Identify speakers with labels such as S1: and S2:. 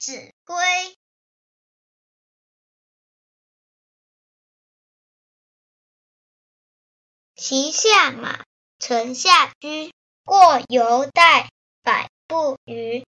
S1: 子规骑下马乘下驹过犹待百步余